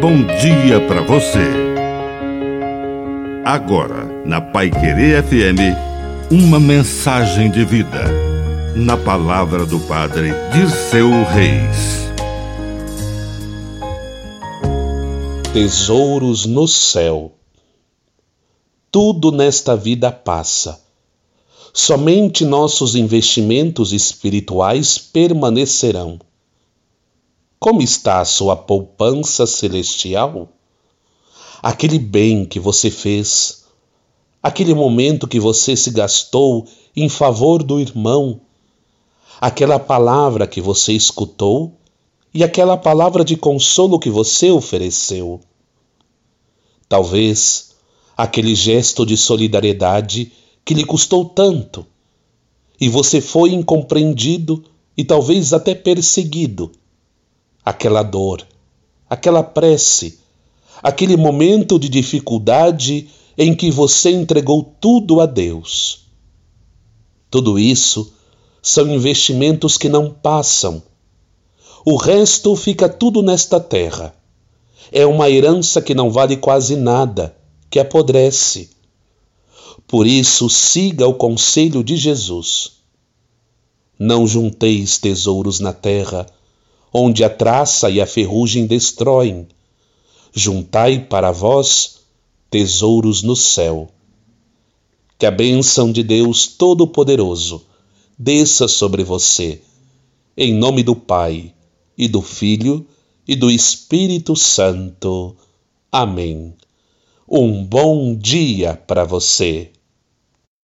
bom dia para você. Agora, na Pai Querer FM, uma mensagem de vida. Na palavra do Padre Dirceu Reis. Tesouros no céu. Tudo nesta vida passa. Somente nossos investimentos espirituais permanecerão. Como está a sua poupança celestial? Aquele bem que você fez, aquele momento que você se gastou em favor do irmão, aquela palavra que você escutou e aquela palavra de consolo que você ofereceu. Talvez aquele gesto de solidariedade que lhe custou tanto e você foi incompreendido e talvez até perseguido aquela dor, aquela prece, aquele momento de dificuldade em que você entregou tudo a Deus. Tudo isso são investimentos que não passam. O resto fica tudo nesta terra. É uma herança que não vale quase nada, que apodrece. Por isso, siga o conselho de Jesus. Não junteis tesouros na terra, onde a traça e a ferrugem destroem. Juntai para vós tesouros no céu. Que a bênção de Deus Todo-Poderoso desça sobre você, em nome do Pai, e do Filho, e do Espírito Santo. Amém. Um bom dia para você.